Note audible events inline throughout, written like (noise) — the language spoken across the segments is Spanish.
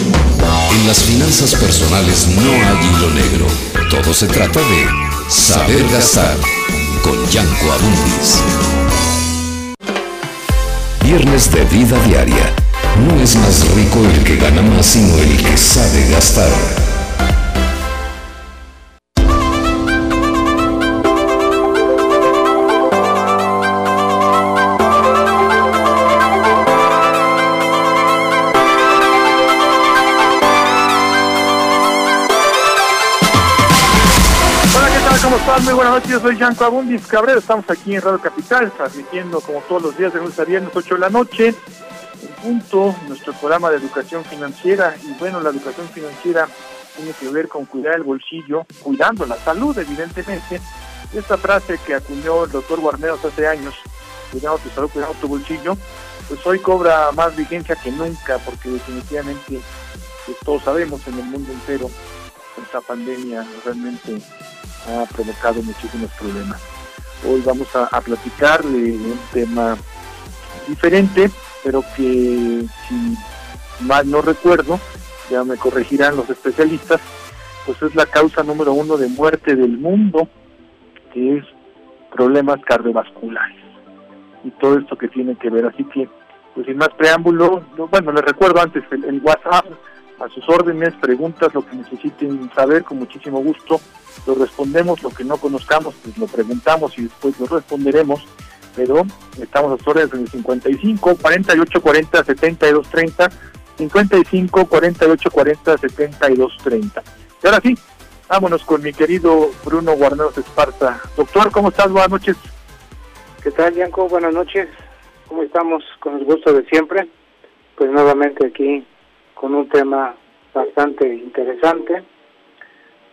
En las finanzas personales no hay hilo negro. Todo se trata de saber gastar con Yanko Abundis. Viernes de vida diaria. No es más rico el que gana más, sino el que sabe gastar. Muy buenas noches, yo soy Yanko Abundis Cabrera, estamos aquí en Radio Capital, transmitiendo como todos los días de lunes a viernes, 8 de la noche, en punto, nuestro programa de educación financiera, y bueno, la educación financiera tiene que ver con cuidar el bolsillo, cuidando la salud, evidentemente, esta frase que acuñó el doctor Guarneros hace años, cuidando tu salud, cuidando tu bolsillo, pues hoy cobra más vigencia que nunca, porque definitivamente, pues todos sabemos en el mundo entero, esta pandemia realmente ha provocado muchísimos problemas. Hoy vamos a, platicar de un tema diferente, pero que si mal no recuerdo, ya me corregirán los especialistas, pues es la causa número uno de muerte del mundo, que es problemas cardiovasculares y todo esto que tiene que ver. Así que, pues sin más preámbulo, no, bueno, les recuerdo antes el, el WhatsApp a sus órdenes, preguntas, lo que necesiten saber, con muchísimo gusto lo respondemos, lo que no conozcamos, pues lo preguntamos y después lo responderemos, pero estamos a sus órdenes en el 55 48 40 72 30, 55 48 40 72 30. Y ahora sí, vámonos con mi querido Bruno Guarneros Esparza. Doctor, ¿cómo estás? Buenas noches. ¿Qué tal, Bianco? Buenas noches. ¿Cómo estamos? Con el gusto de siempre. Pues nuevamente aquí con un tema bastante interesante.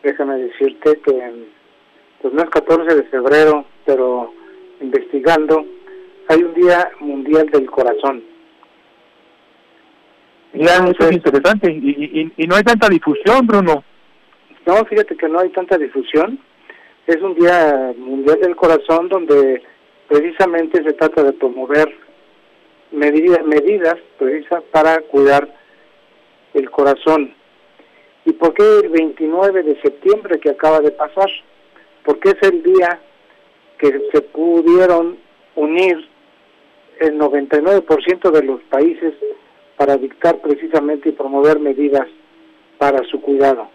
Déjame decirte que pues no es 14 de febrero, pero investigando, hay un Día Mundial del Corazón. Ya, eso es interesante. Y, y, y no hay tanta difusión, Bruno. No, fíjate que no hay tanta difusión. Es un Día Mundial del Corazón donde precisamente se trata de promover medidas, medidas precisas para cuidar el corazón. ¿Y por qué el 29 de septiembre que acaba de pasar? Porque es el día que se pudieron unir el 99% de los países para dictar precisamente y promover medidas para su cuidado.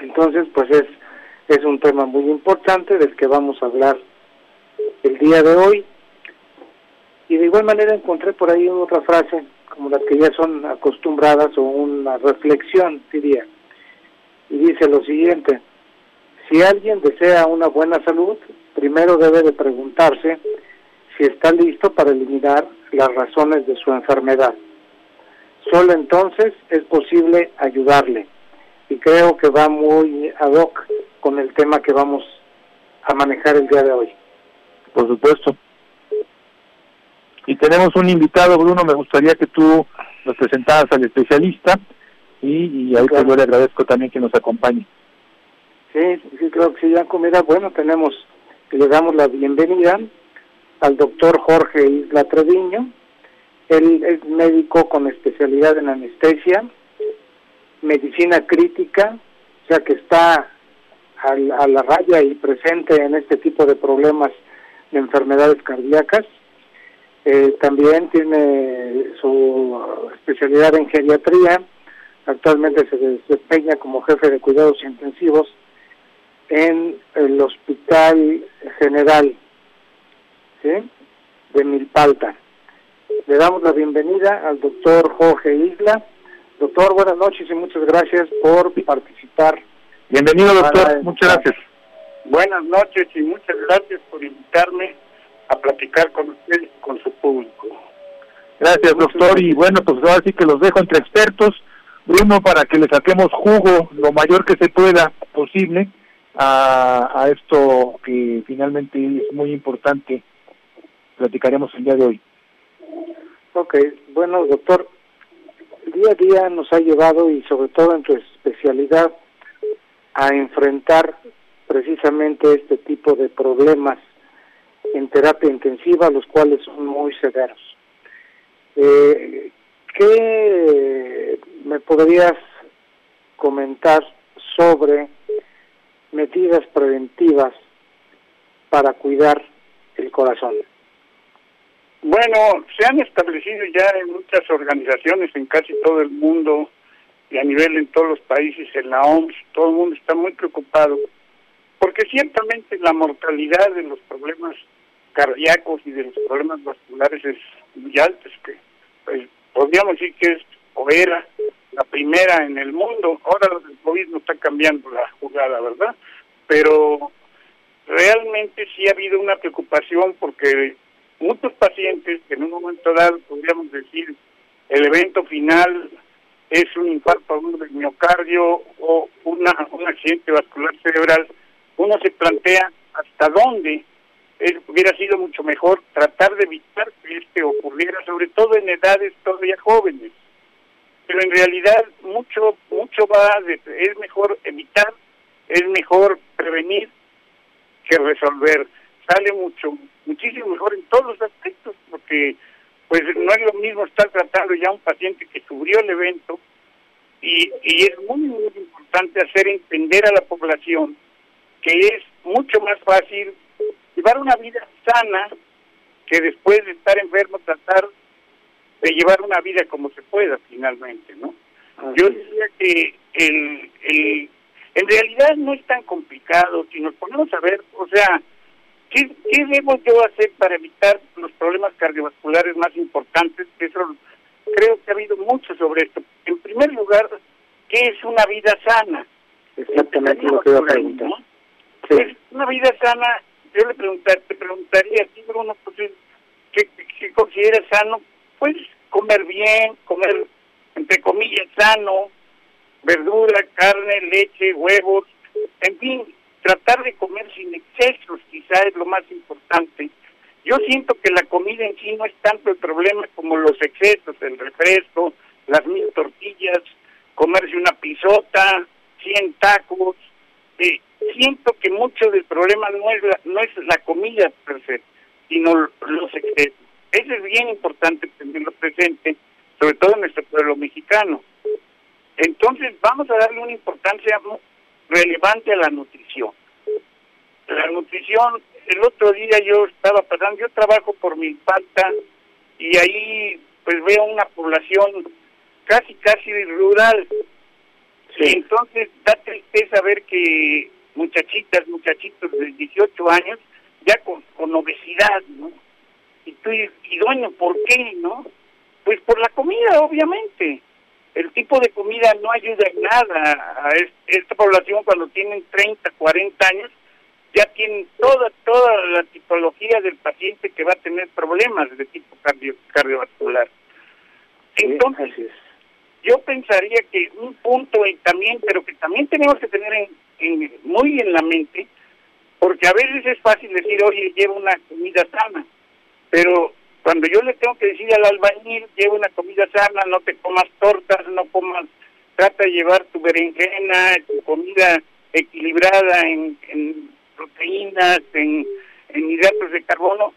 Entonces, pues es, es un tema muy importante del que vamos a hablar el día de hoy. Y de igual manera encontré por ahí otra frase como las que ya son acostumbradas o una reflexión, diría. Y dice lo siguiente, si alguien desea una buena salud, primero debe de preguntarse si está listo para eliminar las razones de su enfermedad. Solo entonces es posible ayudarle. Y creo que va muy ad hoc con el tema que vamos a manejar el día de hoy. Por supuesto. Y tenemos un invitado, Bruno, me gustaría que tú nos presentaras al especialista y, y ahí claro. yo le agradezco también que nos acompañe. Sí, sí, creo que sí, ya comida. Bueno, tenemos, le damos la bienvenida al doctor Jorge Isla Treviño. Él es médico con especialidad en anestesia, medicina crítica, o sea que está a, a la raya y presente en este tipo de problemas de enfermedades cardíacas. Eh, también tiene su especialidad en geriatría, actualmente se desempeña como jefe de cuidados intensivos en el Hospital General de Milpalta. Le damos la bienvenida al doctor Jorge Isla. Doctor, buenas noches y muchas gracias por participar. Bienvenido, doctor. Muchas gracias. Buenas noches y muchas gracias por invitarme a platicar con usted y con su público. Gracias, doctor. Y bueno, pues ahora sí que los dejo entre expertos, Bruno, para que le saquemos jugo lo mayor que se pueda posible a, a esto que finalmente es muy importante. Platicaremos el día de hoy. Ok, bueno, doctor, día a día nos ha llevado, y sobre todo en tu especialidad, a enfrentar precisamente este tipo de problemas en terapia intensiva, los cuales son muy severos. Eh, ¿Qué me podrías comentar sobre medidas preventivas para cuidar el corazón? Bueno, se han establecido ya en muchas organizaciones en casi todo el mundo y a nivel en todos los países, en la OMS, todo el mundo está muy preocupado, porque ciertamente la mortalidad de los problemas cardíacos y de los problemas vasculares es muy alta, es que pues, podríamos decir que es o la primera en el mundo, ahora el COVID no está cambiando la jugada, ¿verdad? Pero realmente sí ha habido una preocupación porque muchos pacientes que en un momento dado podríamos decir el evento final es un infarto del miocardio o una, un accidente vascular cerebral, uno se plantea hasta dónde hubiera sido mucho mejor tratar de evitar que este ocurriera, sobre todo en edades todavía jóvenes. Pero en realidad mucho mucho va de, es mejor evitar, es mejor prevenir que resolver. Sale mucho muchísimo mejor en todos los aspectos, porque pues no es lo mismo estar tratando ya un paciente que sufrió el evento y, y es muy, muy importante hacer entender a la población que es mucho más fácil llevar una vida sana que después de estar enfermo tratar de llevar una vida como se pueda finalmente, ¿no? Yo diría que el, el, en realidad no es tan complicado si nos ponemos a ver, o sea, ¿Qué, ¿Qué debo yo hacer para evitar los problemas cardiovasculares más importantes? Eso creo que ha habido mucho sobre esto. En primer lugar, ¿qué es una vida sana? Exactamente lo que iba a preguntar. Pues, una vida sana, yo le preguntar, te preguntaría a ti, Bruno, pues, ¿qué, ¿qué consideras sano? Pues comer bien, comer, entre comillas, sano, verdura, carne, leche, huevos, en fin, tratar de comer sin excesos quizá es lo más importante. Yo siento que la comida en sí no es tanto el problema como los excesos, el refresco, las mil tortillas, comerse una pisota, cien tacos. Eh, siento que mucho del problema no es la, no es la comida per sino los excesos. Eso es bien importante tenerlo presente, sobre todo en nuestro pueblo mexicano. Entonces vamos a darle una importancia relevante a la nutrición. La nutrición, el otro día yo estaba pasando, yo trabajo por mi falta y ahí pues veo una población casi, casi rural. Entonces da tristeza ver que muchachitas, muchachitos de 18 años ya con, con obesidad, ¿no? Y tú, y dueño, ¿por qué, no? Pues por la comida, obviamente el tipo de comida no ayuda en nada a esta población cuando tienen 30, 40 años, ya tienen toda toda la tipología del paciente que va a tener problemas de tipo cardio, cardiovascular. Entonces, yo pensaría que un punto y también, pero que también tenemos que tener en, muy en la mente, porque a veces es fácil decir, oye, lleva una comida sana, pero cuando yo le tengo que decir al albañil, lleva una comida sana, no te comas tortas, no comas, trata de llevar tu berenjena, tu comida equilibrada en, proteínas, en, hidratos de carbono,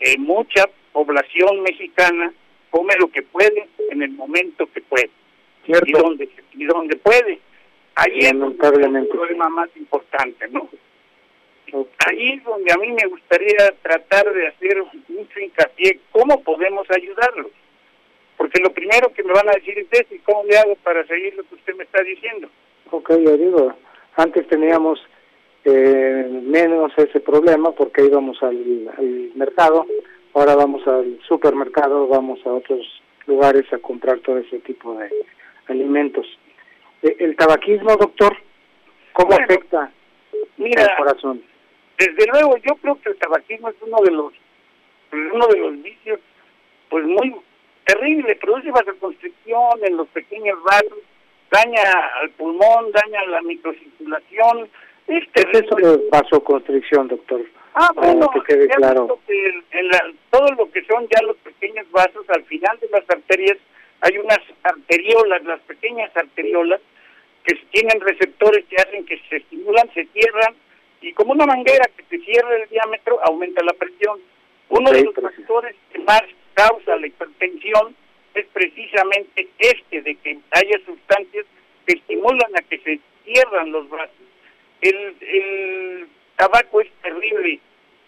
eh, mucha población mexicana come lo que puede en el momento que puede. Y donde, y donde puede. Ahí es el problema más importante, ¿no? Ahí es donde a mí me gustaría tratar de hacer mucho hincapié cómo podemos ayudarlos. Porque lo primero que me van a decir es eso, ¿y cómo le hago para seguir lo que usted me está diciendo? Ok, yo digo, antes teníamos eh, menos ese problema porque íbamos al, mercado, ahora vamos al supermercado, vamos a otros lugares a comprar todo ese tipo de alimentos. Eh, ¿El tabaquismo, doctor, cómo afecta mira, corazón? Desde luego, yo creo que el tabaquismo es uno de los uno de los vicios pues muy terrible, produce vasoconstricción en los pequeños vasos, daña al pulmón, daña la microcirculación. ¿Qué es eso de vasoconstricción, doctor? Ah, bueno, que quede claro. en todo lo que son ya los pequeños vasos, al final de las arterias hay unas arteriolas, las pequeñas arteriolas, que tienen receptores que hacen que se estimulan, se cierran, y como una manguera que se cierra el diámetro, aumenta la presión. Uno de los factores que más causa la hipertensión es precisamente este, de que haya sustancias que estimulan a que se cierran los vasos. El, el tabaco es terrible.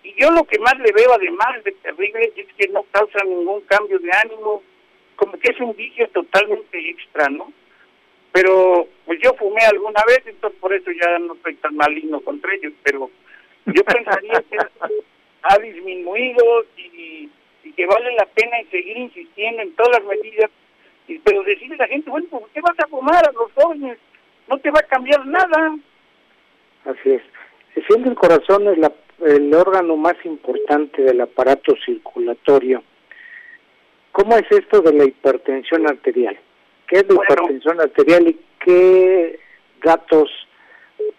Y yo lo que más le veo, además de terrible, es que no causa ningún cambio de ánimo, como que es un vicio totalmente extra, ¿no? Pero pues yo fumé alguna vez, entonces por eso ya no soy tan maligno contra ellos, pero yo (laughs) pensaría que ha disminuido y, que vale la pena seguir insistiendo en todas las medidas, y, pero decirle a la gente, bueno, ¿por qué vas a fumar a los jóvenes? No te va a cambiar nada. Así es. Siendo el corazón es la, el órgano más importante del aparato circulatorio, ¿cómo es esto de la hipertensión arterial? ¿Qué es la hipertensión arterial y qué datos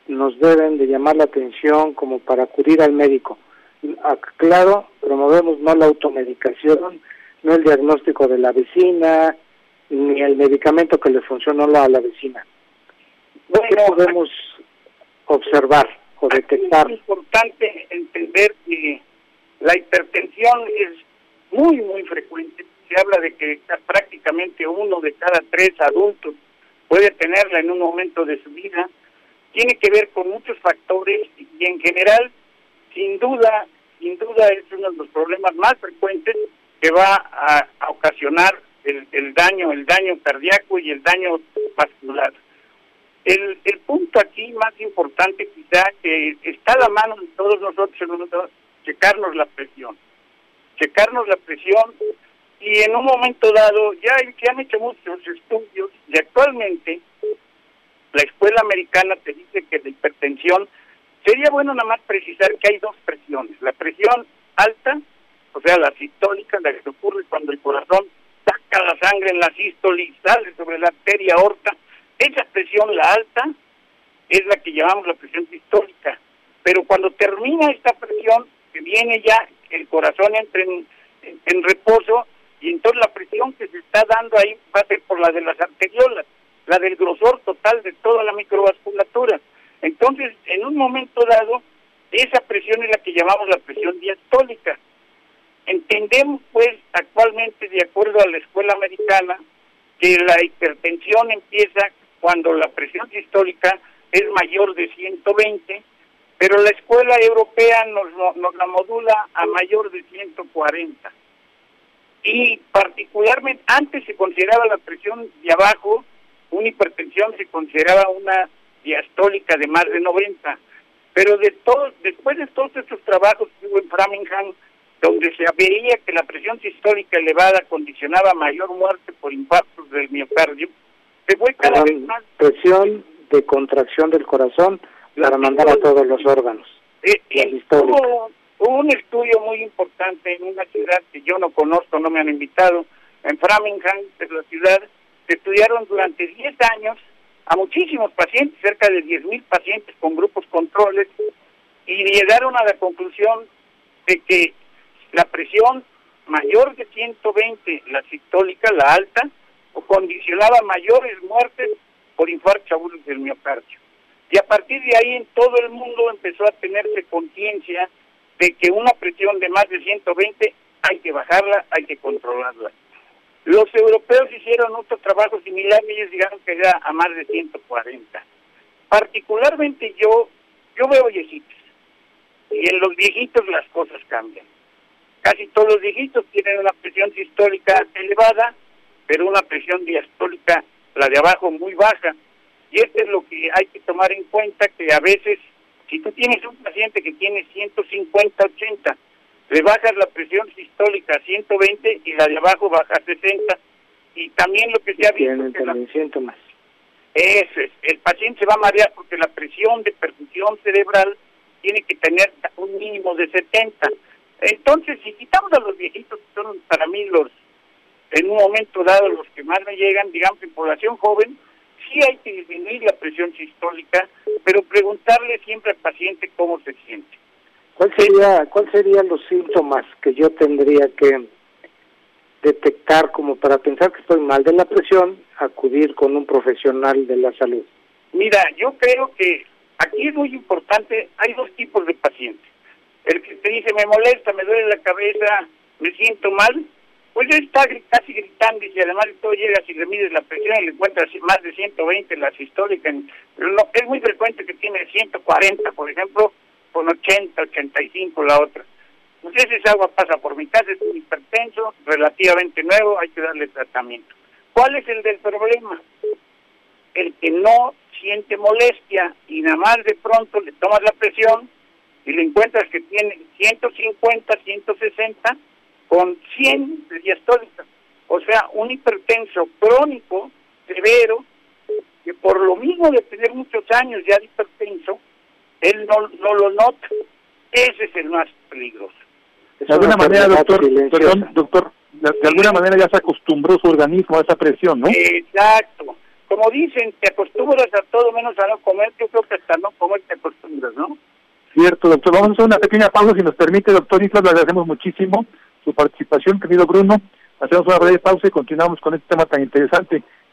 nos deben de llamar la atención como para acudir al médico? claro, promovemos no la automedicación, no el diagnóstico de la vecina, ni el medicamento que le funcionó a la vecina. ¿Qué podemos observar o detectar? Es importante entender que la hipertensión es muy, muy frecuente. Se habla de que prácticamente uno de cada tres adultos puede tenerla en un momento de su vida. Tiene que ver con muchos factores y en general sin duda, sin duda es uno de los problemas más frecuentes que va a, ocasionar el, el, daño, el daño cardíaco y el daño vascular. El, el punto aquí más importante quizá que está la mano de todos nosotros, checarnos la presión. Checarnos la presión y en un momento dado, ya se han hecho muchos estudios y actualmente la escuela americana te dice que la hipertensión Sería bueno nada más precisar que hay dos presiones. La presión alta, o sea, la sistólica, la que ocurre cuando el corazón saca la sangre en la sístole y sale sobre la arteria aorta. Esa presión, la alta, es la que llamamos la presión sistólica. Pero cuando termina esta presión, que viene ya, el corazón entra en, en reposo y entonces la presión que se está dando ahí va a ser por la de las arteriolas, la del grosor total de toda la microvasculatura. Entonces, en un momento dado, esa presión es la que llamamos la presión diastólica. Entendemos, pues, actualmente, de acuerdo a la escuela americana, que la hipertensión empieza cuando la presión sistólica es mayor de 120, pero la escuela europea nos, nos la modula a mayor de 140. Y particularmente, antes se consideraba la presión de abajo, una hipertensión se consideraba una diastólica de más de 90. Pero de todo, después de todos estos trabajos que hubo en Framingham, donde se veía que la presión sistólica elevada condicionaba mayor muerte por impactos del miocardio, se más... Presión de contracción del corazón para mandar a todos los órganos. Eh, eh, hubo, un estudio muy importante en una ciudad que yo no conozco, no me han invitado, en Framingham, es la ciudad, se estudiaron durante 10 años a muchísimos pacientes, cerca de 10.000 pacientes con grupos controles, y llegaron a la conclusión de que la presión mayor de 120, la sistólica, la alta, condicionaba mayores muertes por infarto agudos del miocardio. Y a partir de ahí en todo el mundo empezó a tenerse conciencia de que una presión de más de 120 hay que bajarla, hay que controlarla. Los europeos hicieron otro trabajo similar y ellos llegaron que era a más de 140. Particularmente yo, yo veo viejitos. Y en los viejitos las cosas cambian. Casi todos los viejitos tienen una presión sistólica elevada pero una presión diastólica, la de abajo, muy baja. Y esto es lo que hay que tomar en cuenta, que a veces, si tú tienes un paciente que tiene 150, 80, le bajas la presión sistólica a 120 y la de abajo baja a 60. Y también lo que se ha visto... Que la... síntomas. Eso es, el paciente se va a marear porque la presión de perfusión cerebral tiene que tener un mínimo de 70. Entonces, si quitamos a los viejitos, que son para mí los, en un momento dado, los que más me llegan, digamos, en población joven, sí hay que disminuir la presión sistólica, pero preguntarle siempre al paciente cómo se siente. ¿Cuál sería, cuál serían los síntomas que yo tendría que detectar como para pensar que estoy mal de la presión, acudir con un profesional de la salud? Mira, yo creo que aquí es muy importante, hay dos tipos de pacientes. El que te dice, me molesta, me duele la cabeza, me siento mal, pues ya está casi gritando y si además de todo llegas y le mides la presión y le encuentras más de 120 la sistólica, es muy frecuente que tiene 140, por ejemplo, con 80, 85 la otra. Entonces pues ese agua pasa por mi casa, es un hipertenso, relativamente nuevo, hay que darle tratamiento. ¿Cuál es el del problema? El que no siente molestia y nada más de pronto le tomas la presión y le encuentras que tiene 150, 160 con 100 de diastólica. O sea, un hipertenso crónico, severo, que por lo mismo de tener muchos años ya de hipertenso, él no, no lo nota. Ese es el más peligroso. De alguna manera, doctor, doctor, de, alguna manera ya se acostumbró su organismo a esa presión, ¿no? Exacto. Como dicen, te acostumbras a todo menos a no comer, yo creo que hasta no comer te acostumbras, ¿no? Cierto, doctor. Vamos a hacer una pequeña pausa, si nos permite, doctor Islas, le agradecemos muchísimo su participación, querido Bruno. Hacemos una breve pausa y continuamos con este tema tan interesante.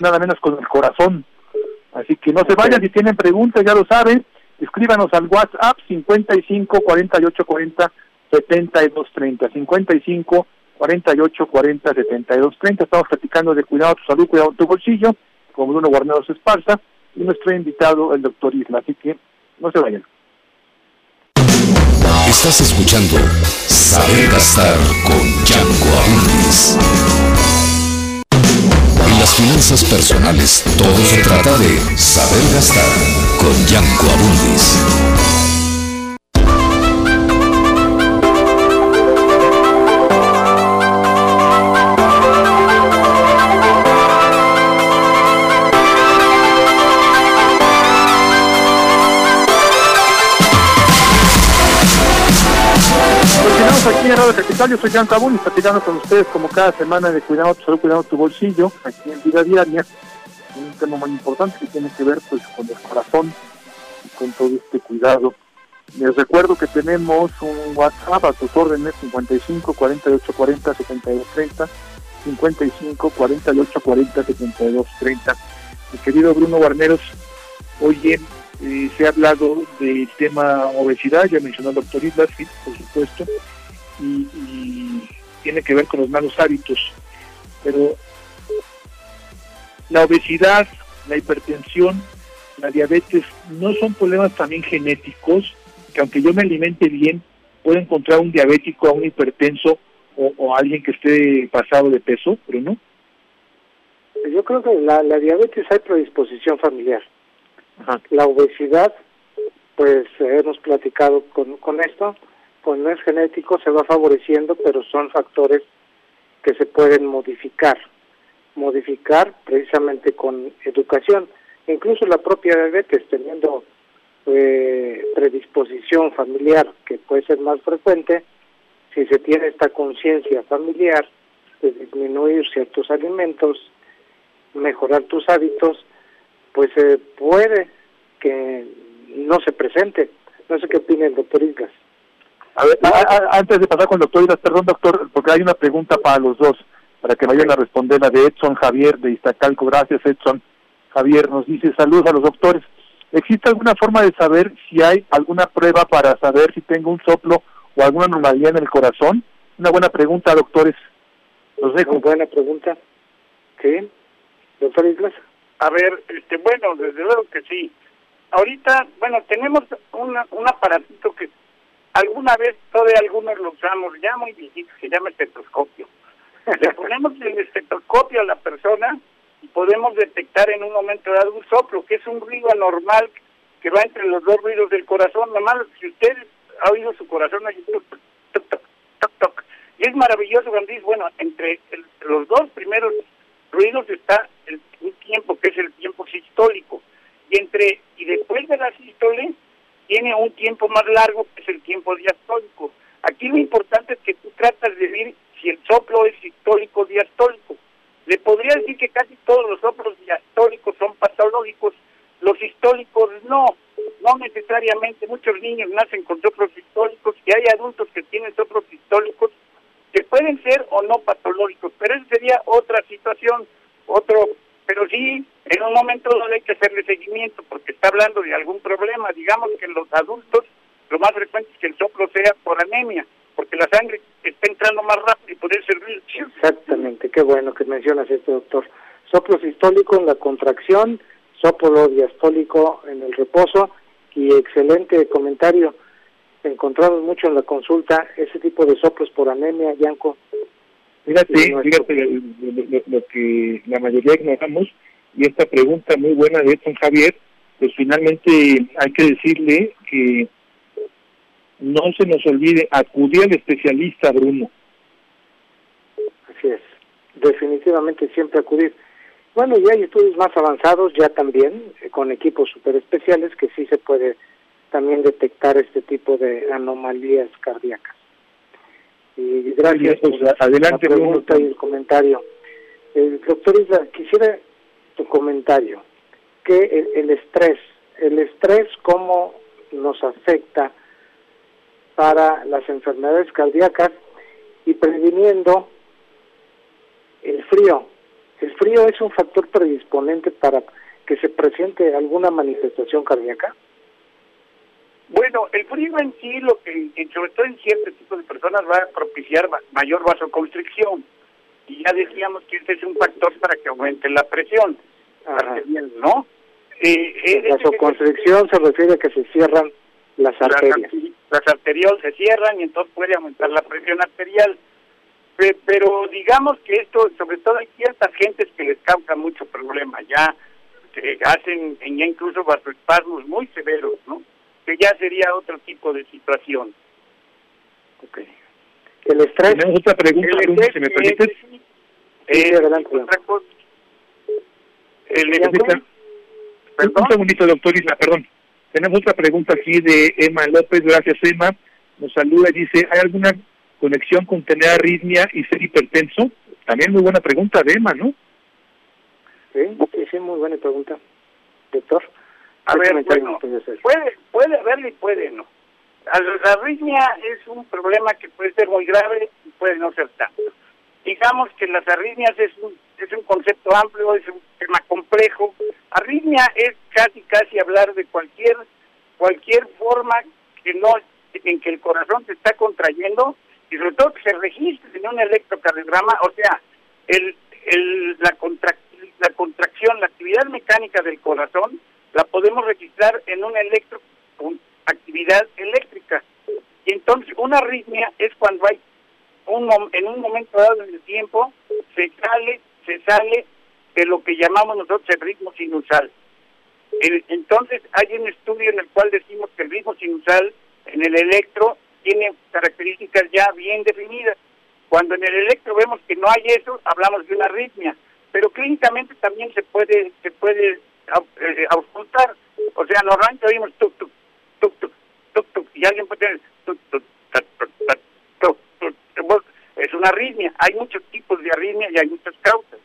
Nada menos con el corazón. Así que no se vayan, si tienen preguntas, ya lo saben, escríbanos al WhatsApp 55 48 40 72 30. 55 48 40 72 30. Estamos platicando de cuidado tu salud, cuidado tu bolsillo, con Bruno Guarneros Esparza y nuestro invitado, el doctor Isla. Así que no se vayan. Estás escuchando Saber Gastar con Yanko Abundis las finanzas personales todo se trata de saber gastar con Yanko Abundis. Radio Capital, yo soy Jan Cabún y platicando con ustedes como cada semana de cuidado tu cuidado tu bolsillo, aquí en Vida Diaria, un tema muy importante que tiene que ver pues con el corazón y con todo este cuidado. Les recuerdo que tenemos un WhatsApp a tus órdenes 55 48 40 72 30 55 48 40 72 30. Mi querido Bruno Barneros, hoy eh, se ha hablado del tema obesidad, ya mencionó el doctor Islas, por supuesto, y, tiene que ver con los malos hábitos. Pero la obesidad, la hipertensión, la diabetes no son problemas también genéticos, que aunque yo me alimente bien, puedo encontrar un diabético, a un hipertenso o, alguien que esté pasado de peso, pero no. Yo creo que la, la diabetes hay predisposición familiar. La obesidad, pues hemos platicado con, con esto, pues no es genético, se va favoreciendo, pero son factores que se pueden modificar, modificar precisamente con educación. Incluso la propia diabetes, teniendo eh, predisposición familiar que puede ser más frecuente, si se tiene esta conciencia familiar de disminuir ciertos alimentos, mejorar tus hábitos, pues se puede que no se presente. No sé qué opina el doctor Islas. A ver, antes de pasar con el doctor Iras, perdón doctor, porque hay una pregunta para los dos. para que vayan a responder la de Edson Javier de Iztacalco. Gracias, Edson. Javier nos dice saludos a los doctores. ¿Existe alguna forma de saber si hay alguna prueba para saber si tengo un soplo o alguna anomalía en el corazón? Una buena pregunta, doctores. Los dejo. Muy buena pregunta. ¿Sí? Doctor Islas. A ver, este, bueno, desde luego que sí. Ahorita, bueno, tenemos una, un aparatito que alguna vez todavía algunos lo usamos, ya muy viejito, se llama estetoscopio. (laughs) Le ponemos el estetoscopio a la persona y podemos detectar en un momento dado un soplo, que es un ruido anormal que va entre los dos ruidos del corazón. Normal, si usted ha oído su corazón, toc, toc, toc, toc, Y es maravilloso cuando dice, bueno, entre los dos primeros ruidos está el, un tiempo que es el tiempo sistólico. Y entre y después de la sístole tiene un tiempo más largo que es el tiempo diastólico. Aquí lo importante es que tú tratas de ver si el soplo es sistólico o diastólico. Le podría decir que casi todos los soplos diastólicos son patológicos, los históricos no, no necesariamente. Muchos niños nacen con soplos históricos y hay adultos que tienen soplos históricos que pueden ser o no patológicos, pero esa sería otra situación, otro, pero sí, en un momento no hay que hacerle seguimiento porque está hablando de algún problema. Digamos que en los adultos lo más frecuente es que el soplo sea por anemia, porque la sangre está entrando más rápido y puede servir. Exactamente, qué bueno que mencionas esto, doctor. Soplo sistólico en la contracción, soplo diastólico en el reposo y excelente comentario. Encontramos mucho en la consulta ese tipo de soplos por anemia, Yanko. Fíjate, fíjate lo, que la mayoría ignoramos y esta pregunta muy buena de Edson Javier, pues finalmente hay que decirle que no se nos olvide acudir al especialista, Bruno. Así es, definitivamente siempre acudir. Bueno, ya hay estudios más avanzados ya también, eh, con equipos super especiales, que sí se puede también detectar este tipo de anomalías cardíacas. Y gracias por adelante, la pregunta y el comentario. El doctor Isla, quisiera tu comentario. que el, el estrés, el estrés cómo nos afecta para las enfermedades cardíacas y previniendo el frío. ¿El frío es un factor predisponente para que se presente alguna manifestación cardíaca? Bueno, el frío en sí, lo que, sobre todo en ciertos tipos de personas, va a propiciar mayor vasoconstricción. Y ya decíamos que este es un factor para que aumente la presión. ¿No? Eh, eh vasoconstricción se refiere a que se cierran las arterias. Las, arterias se cierran y entonces puede aumentar la presión arterial. Pero digamos que esto, sobre todo hay ciertas gentes que les causa mucho problema, ya se hacen ya incluso vasoespasmos muy severos, ¿no? Que ya sería otro tipo de situación. Okay. El estrés. Tenemos otra pregunta, si me permites. sí, adelante. Otra cosa. El, un segundito, doctor Isla, perdón. Tenemos otra pregunta aquí de Emma López. Gracias, Emma. Nos saluda y dice, ¿hay alguna conexión con tener arritmia y ser hipertenso? También muy buena pregunta de Emma, ¿no? Sí, sí, muy buena pregunta. Doctor. A ver, bueno, puede, puede haberlo y puede no. La arritmia es un problema que puede ser muy grave y puede no ser tanto. Digamos que las arritmias es un, es un concepto amplio, es un tema complejo. Arritmia es casi casi hablar de cualquier cualquier forma que no en que el corazón se está contrayendo y sobre todo que se registre en un electrocardiograma, o sea, el, el, la, la contracción, la actividad mecánica del corazón la podemos registrar en un electro actividad eléctrica. Y entonces una arritmia es cuando hay un, en un momento dado en el tiempo se sale, se sale de lo que llamamos nosotros el ritmo sinusal. entonces hay un estudio en el cual decimos que el ritmo sinusal en el electro tiene características ya bien definidas. Cuando en el electro vemos que no hay eso, hablamos de una arritmia, pero clínicamente también se puede se puede auscultar. O sea, normalmente oímos tuk tuk tuk tuk tuk tuk y alguien puede tener tuk tuk es una arritmia. Hay muchos tipos de arritmia y hay muchas causas.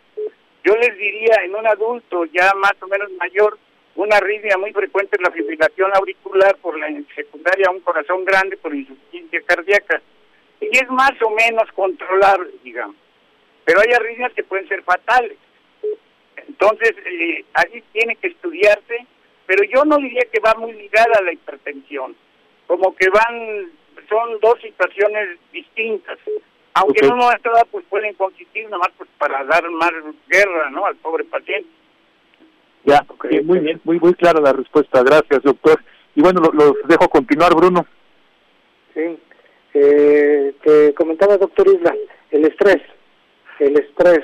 Yo les diría en un adulto ya más o menos mayor, una arritmia muy frecuente es la fibrilación auricular por la secundaria a un corazón grande por insuficiencia cardíaca. Y es más o menos controlable, digamos. pero hay arritmias que pueden ser fatales. Entonces, eh, allí tiene que estudiarse, pero yo no diría que va muy ligada a la hipertensión, como que van, son dos situaciones distintas. Aunque en un momento dado pues pueden consistir nada más pues para dar más guerra, ¿no? Al pobre paciente. Ya, muy bien, muy muy clara la respuesta. Gracias, doctor. Y bueno, los dejo continuar, Bruno. Sí. Eh, te comentaba, doctor Isla, el estrés. El estrés.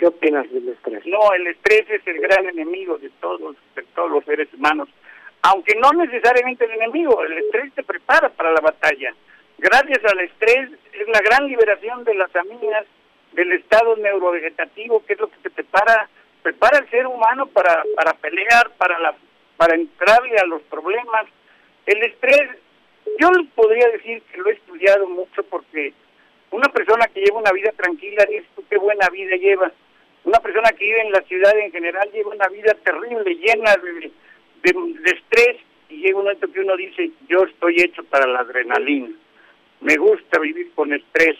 ¿Qué opinas del estrés? No, el estrés es el gran enemigo de todos, de todos los seres humanos. Aunque no necesariamente el enemigo, el estrés te prepara para la batalla. Gracias al estrés es la gran liberación de las aminas, del estado neurovegetativo, que es lo que te prepara, prepara al ser humano para, para pelear, para, la, para entrarle a los problemas. El estrés, yo podría decir que lo he estudiado mucho porque una persona que lleva una vida tranquila, dices tú qué buena vida lleva. Una persona que vive en la ciudad en general lleva una vida terrible, llena de, de estrés, y llega un momento que uno dice, yo estoy hecho para la adrenalina me gusta vivir con estrés,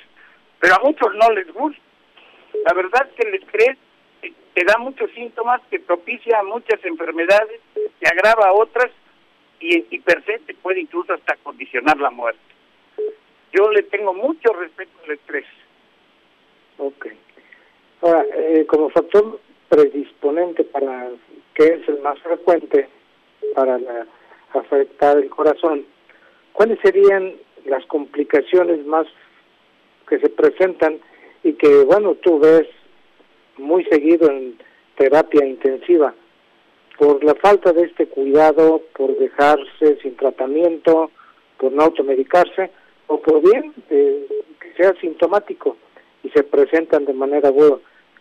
pero a muchos no les gusta. La verdad es que el estrés te da muchos síntomas, que propicia muchas enfermedades, te agrava otras y, y per se te puede incluso hasta condicionar la muerte. Yo le tengo mucho respeto al estrés. Ok. Ahora, eh, como factor predisponente para que es el más frecuente para afectar el corazón, ¿cuáles serían las complicaciones más que se presentan y que, bueno, tú ves muy seguido en terapia intensiva por la falta de este cuidado, por dejarse sin tratamiento, por no automedicarse, o por bien eh, que sea sintomático y se presentan de manera aguda.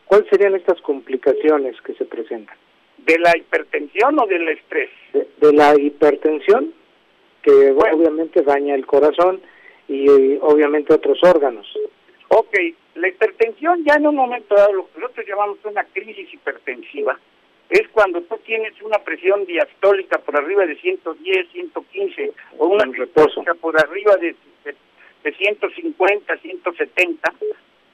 ¿Cuáles serían estas complicaciones que se presentan? ¿De la hipertensión o del estrés? de la hipertensión que obviamente daña el corazón y obviamente otros órganos. Ok, la hipertensión ya en un momento dado, lo que nosotros llamamos una crisis hipertensiva, es cuando tú tienes una presión diastólica por arriba de 110, 115, o una reposo por arriba de, de, de 150, 170,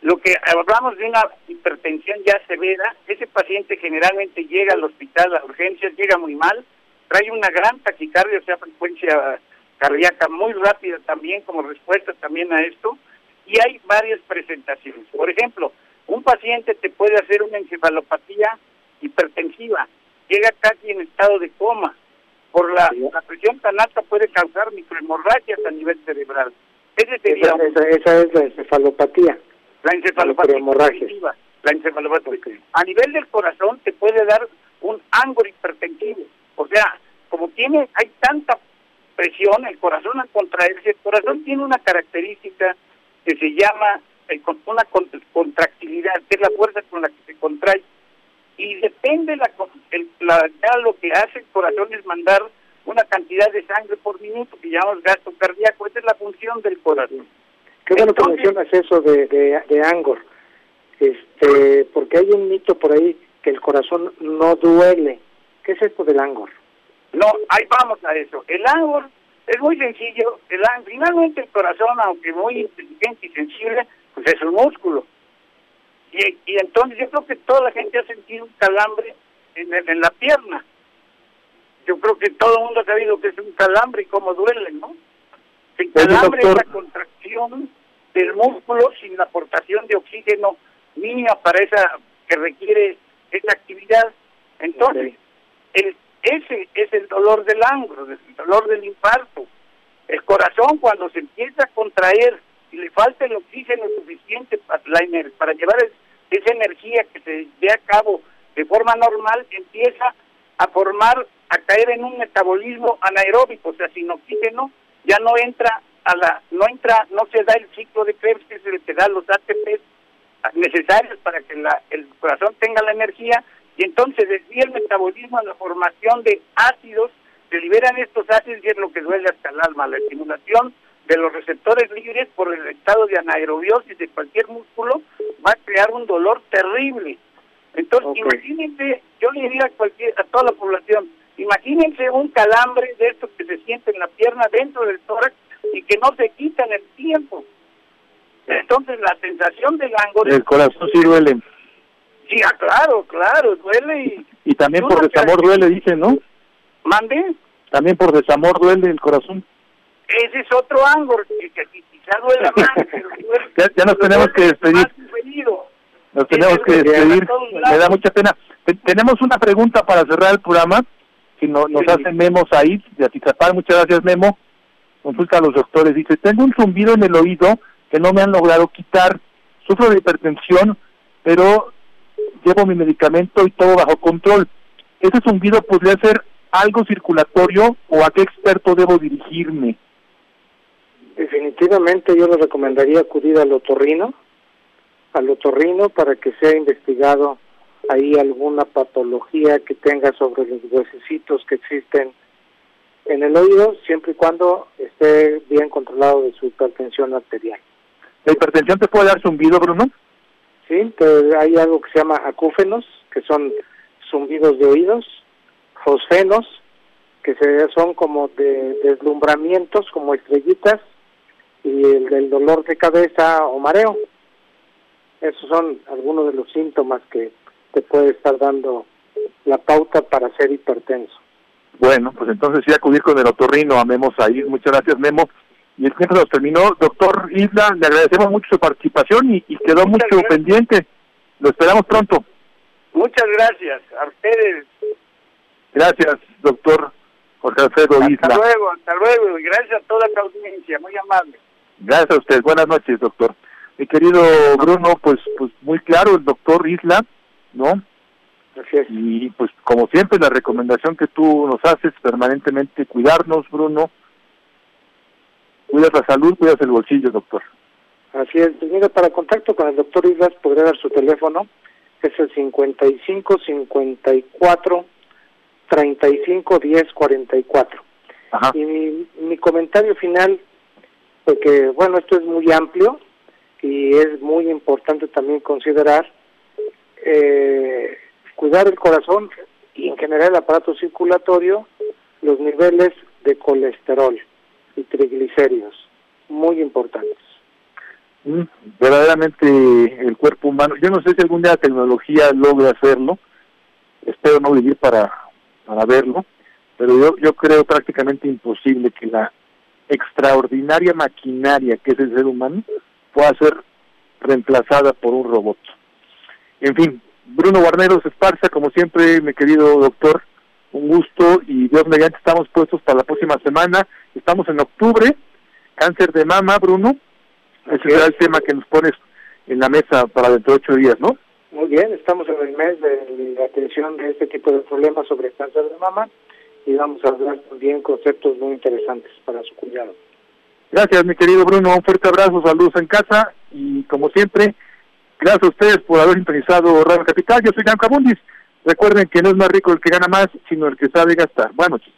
lo que hablamos de una hipertensión ya severa, ese paciente generalmente llega al hospital, a urgencias, llega muy mal, trae una gran taquicardia, o sea, frecuencia cardíaca muy rápida también como respuesta también a esto, y hay varias presentaciones. Por ejemplo, un paciente te puede hacer una encefalopatía hipertensiva, llega casi en estado de coma, por la, la presión tan alta puede causar microhemorragias a nivel cerebral. Ese sería esa, es la encefalopatía. La encefalopatía. La encefalopatía. A nivel del corazón te puede dar un ángulo hipertensivo. O sea, como tiene, hay tanta presión, el corazón al contraerse, el corazón tiene una característica que se llama una contractilidad, que es la fuerza con la que se contrae. Y depende la, el, la, ya lo que hace el corazón es mandar una cantidad de sangre por minuto que llamamos gasto cardíaco, esa es la función del corazón. Qué bueno que mencionas eso de, de, de Angor, este, porque hay un mito por ahí que el corazón no duele. ¿Qué es esto del Angor? No, ahí vamos a eso. El Angor es muy sencillo. El finalmente el corazón, aunque muy inteligente y sensible, pues es un músculo. Y, y entonces yo creo que toda la gente ha sentido un calambre en, en la pierna. Yo creo que todo el mundo ha sabido que es un calambre y cómo duele, ¿no? El calambre es la contracción del músculo sin la aportación de oxígeno mínima para esa que requiere esa actividad. Entonces, el, ese es el dolor del angro, el dolor del infarto. El corazón cuando se empieza a contraer y le falta el oxígeno suficiente para, para llevar esa energía que se dé a cabo de forma normal, empieza a formar, a caer en un metabolismo anaeróbico, o sea, sin oxígeno ya no entra a la, no entra, no se da el ciclo de Krebs, que es el que da los ATP necesarios para que la, el corazón tenga la energía y entonces desvía el metabolismo a la formación de ácidos, se liberan estos ácidos y es lo que duele hasta el alma, la estimulación de los receptores libres por el estado de anaerobiosis de cualquier músculo va a crear un dolor terrible. Entonces, imagínense, yo le diría a, cualquier, a toda la población, imagínense un calambre de estos que se siente en la pierna dentro del tórax que no se quita en el tiempo. Entonces la sensación del ángulo... El corazón sí duele. Sí, ah, claro, claro, duele y... Y también por desamor duele, dicen, ¿no? ¿Mande? También por desamor duele el corazón. Ese es otro ángulo que, que quizá duele más. (laughs) pero duele- Ya, ya nos tenemos que despedir. Nos tenemos que despedir. Me da mucha pena. Te- Tenemos una pregunta para cerrar el programa. Si no, nos Sí. hacen Memos ahí, de Atizapán. Muchas gracias, Memo. Consulta a los doctores. Dice, tengo un zumbido en el oído que no me han logrado quitar. Sufro de hipertensión, pero llevo mi medicamento y todo bajo control. ¿Ese zumbido podría ser algo circulatorio o a qué experto debo dirigirme? Definitivamente yo le recomendaría acudir al otorrino, al otorrino para que sea investigado ahí alguna patología que tenga sobre los huesecitos que existen en el oído, siempre y cuando esté bien controlado de su hipertensión arterial. ¿La hipertensión te puede dar zumbido, Bruno? Sí, hay algo que se llama acúfenos, que son zumbidos de oídos, fosfenos, que se, son como de deslumbramientos, como estrellitas, y el del dolor de cabeza o mareo. Esos son algunos de los síntomas que te puede estar dando la pauta para ser hipertenso. Bueno, pues entonces sí acudir con el otorrino a Memo Said. Muchas gracias, Memo. Y el tiempo nos terminó. Doctor Isla, le agradecemos mucho su participación y, y quedó mucho gracias. pendiente. Lo esperamos pronto. Muchas gracias a ustedes. Gracias, doctor Jorge Alfredo Hasta Isla. luego, hasta luego. Y gracias a toda la audiencia, muy amable. Gracias a usted. Buenas noches, doctor. Mi querido Bruno, pues, pues muy claro, el doctor Isla, ¿no? Así es. Y pues como siempre la recomendación que tú nos haces permanentemente, cuidarnos, Bruno. Cuidas la salud, cuidas el bolsillo, doctor. Así es. Pues mira, para contacto con el doctor Islas podría dar su teléfono, es el 55 54 35 10 44. Ajá. Y mi, mi comentario final, porque bueno, esto es muy amplio y es muy importante también considerar eh, cuidar el corazón y en general el aparato circulatorio, los niveles de colesterol y triglicéridos, muy importantes. Mm, verdaderamente el cuerpo humano, yo no sé si algún día la tecnología logre hacerlo, espero no vivir para, para verlo, pero yo, yo creo prácticamente imposible que la extraordinaria maquinaria que es el ser humano pueda ser reemplazada por un robot. En fin, Bruno Guarneros Esparza, como siempre, mi querido doctor, un gusto y Dios mediante estamos puestos para la próxima semana. Estamos en octubre, cáncer de mama, Bruno. Ese Así será el tema que nos pones en la mesa para dentro de ocho días, ¿no? Muy bien, estamos en el mes de la atención de este tipo de problemas sobre el cáncer de mama y vamos a hablar también conceptos muy interesantes para su cuidado. Gracias, mi querido Bruno. Un fuerte abrazo, saludos en casa y como siempre, gracias a ustedes por haber sintonizado Radio Capital. Yo soy Jan Cabundis. Recuerden que no es más rico el que gana más, sino el que sabe gastar. Buenas noches.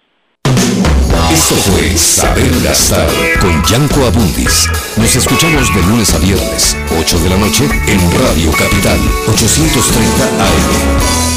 Esto fue Saber Gastar con Yanko Abundis. Nos escuchamos de lunes a viernes, 8 de la noche, en Radio Capital, 830 AM.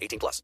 18 plus.